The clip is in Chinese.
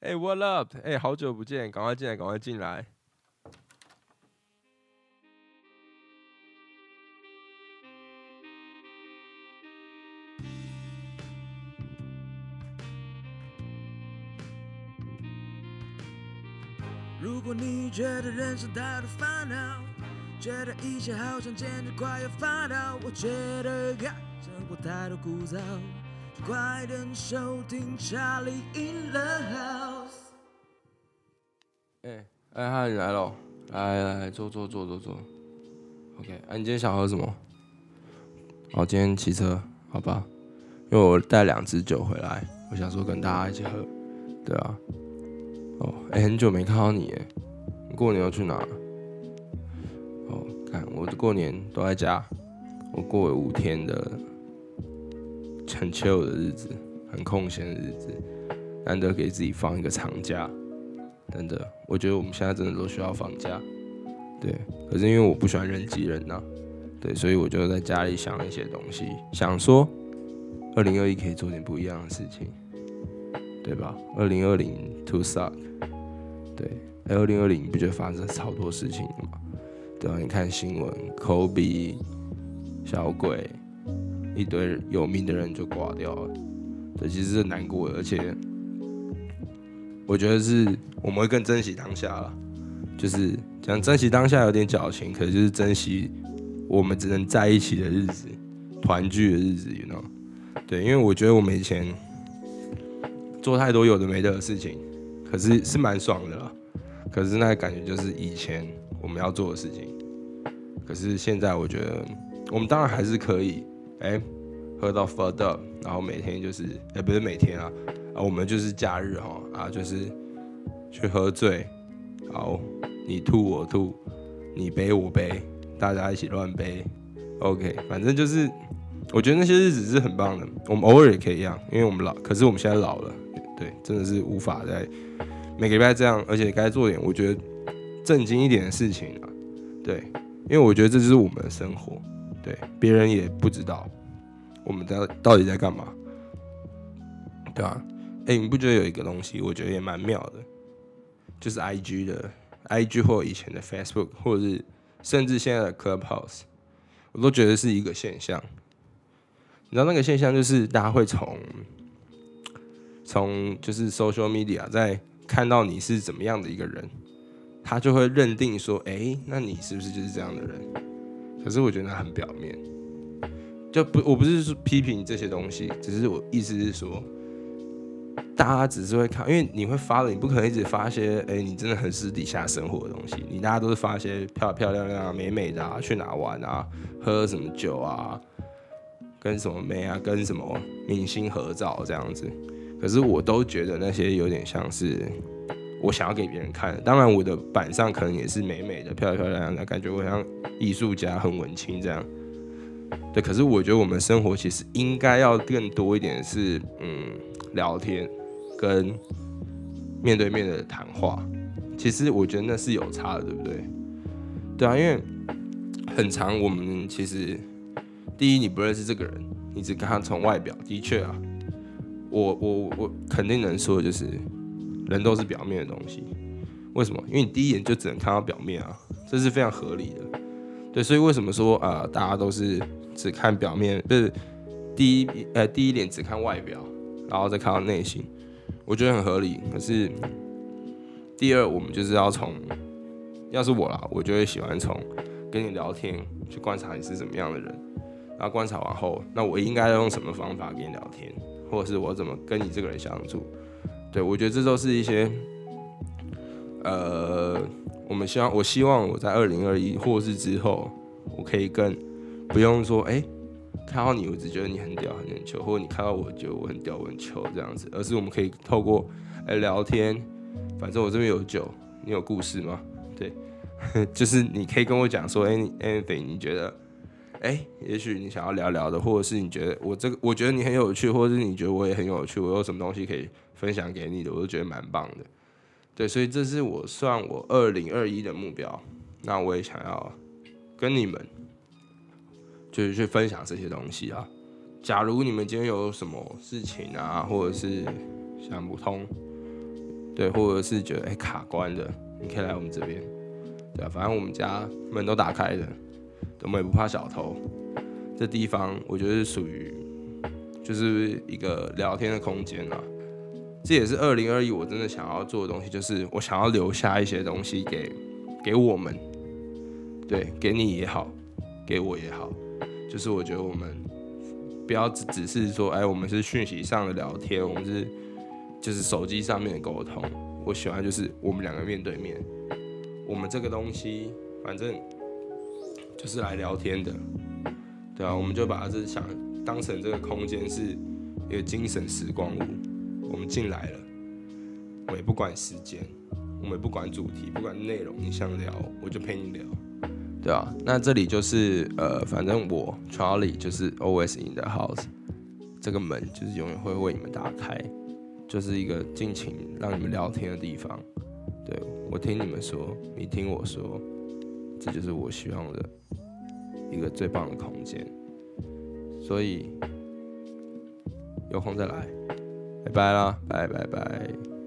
哎，What up？哎，好久不见，赶快进来，赶快进来。如果你觉得人生太多烦恼，觉得一切好像简直快要发掉，我觉得生活太多枯燥。快点收听查理 in the house。哎哎嗨，你来了，来来坐坐坐坐坐。OK，啊，你今天想喝什么？哦，今天骑车，好吧。因为我带两支酒回来，我想说跟大家一起喝。对啊。哦，哎，很久没看到你，哎，你过年要去哪？哦，看我过年都在家，我过了五天的。很 chill 的日子，很空闲的日子，难得给自己放一个长假，真的，我觉得我们现在真的都需要放假，对。可是因为我不喜欢人挤人呐，对，所以我就在家里想一些东西，想说，二零二一可以做点不一样的事情，对吧？二零二零 to suck，对，二零二零不就发生超多事情了吗？对吧？你看新闻，Kobe，小鬼。一堆有名的人就挂掉了，这，其实是难过的，而且我觉得是我们会更珍惜当下了，就是讲珍惜当下有点矫情，可是就是珍惜我们只能在一起的日子，团聚的日子，you know？对，因为我觉得我们以前做太多有的没的的事情，可是是蛮爽的啦，可是那个感觉就是以前我们要做的事情，可是现在我觉得我们当然还是可以。哎，喝到 f u d up，然后每天就是，哎，不是每天啊，啊，我们就是假日哈，啊，就是去喝醉，好，你吐我吐，你背我背，大家一起乱背，OK，反正就是，我觉得那些日子是很棒的，我们偶尔也可以一样，因为我们老，可是我们现在老了，对，真的是无法再每个礼拜这样，而且该做点我觉得正经一点的事情啊，对，因为我觉得这就是我们的生活。对，别人也不知道我们在到底在干嘛，对吧？哎，你不觉得有一个东西，我觉得也蛮妙的，就是 I G 的 I G 或以前的 Facebook，或者是甚至现在的 Clubhouse，我都觉得是一个现象。你知道那个现象就是大家会从从就是 social media 在看到你是怎么样的一个人，他就会认定说，哎，那你是不是就是这样的人？可是我觉得很表面，就不我不是说批评这些东西，只是我意思是说，大家只是会看，因为你会发了，你不可能一直发一些，哎，你真的很私底下生活的东西，你大家都是发一些漂漂亮亮啊、美美的啊，去哪玩啊，喝什么酒啊，跟什么妹啊，跟什么明星合照这样子，可是我都觉得那些有点像是。我想要给别人看，当然我的板上可能也是美美的、漂漂亮亮的，感觉我像艺术家，很文青这样。对，可是我觉得我们生活其实应该要更多一点是，嗯，聊天跟面对面的谈话。其实我觉得那是有差的，对不对？对啊，因为很长，我们其实第一你不认识这个人，你只看他从外表，的确啊，我我我肯定能说就是。人都是表面的东西，为什么？因为你第一眼就只能看到表面啊，这是非常合理的。对，所以为什么说啊，大家都是只看表面，不是第一呃第一点只看外表，然后再看到内心，我觉得很合理。可是第二，我们就是要从，要是我啦，我就会喜欢从跟你聊天去观察你是怎么样的人，然后观察完后，那我应该要用什么方法跟你聊天，或者是我怎么跟你这个人相处。对，我觉得这都是一些，呃，我们希望，我希望我在二零二一或是之后，我可以更不用说，哎，看到你我只觉得你很屌很球，或者你看到我觉得我很屌我很球这样子，而是我们可以透过哎聊天，反正我这边有酒，你有故事吗？对，就是你可以跟我讲说，哎，anything，你觉得？哎，也许你想要聊聊的，或者是你觉得我这个，我觉得你很有趣，或者是你觉得我也很有趣，我有什么东西可以分享给你的，我都觉得蛮棒的。对，所以这是我算我二零二一的目标。那我也想要跟你们，就是去分享这些东西啊。假如你们今天有什么事情啊，或者是想不通，对，或者是觉得哎卡关的，你可以来我们这边，对啊，反正我们家门都打开的，我们也不怕小偷。这地方我觉得是属于就是一个聊天的空间啊，这也是二零二一我真的想要做的东西，就是我想要留下一些东西给给我们，对，给你也好，给我也好，就是我觉得我们不要只只是说，哎，我们是讯息上的聊天，我们是就是手机上面的沟通，我喜欢就是我们两个面对面，我们这个东西反正就是来聊天的。对啊，我们就把这想当成这个空间是一个精神时光屋。我们进来了，我也不管时间，我们也不管主题，不管内容，你想聊我就陪你聊。对啊，那这里就是呃，反正我 Charlie 就是 always in the house，这个门就是永远会为你们打开，就是一个尽情让你们聊天的地方。对我听你们说，你听我说，这就是我希望的。一个最棒的空间，所以有空再来，拜拜啦，拜拜拜。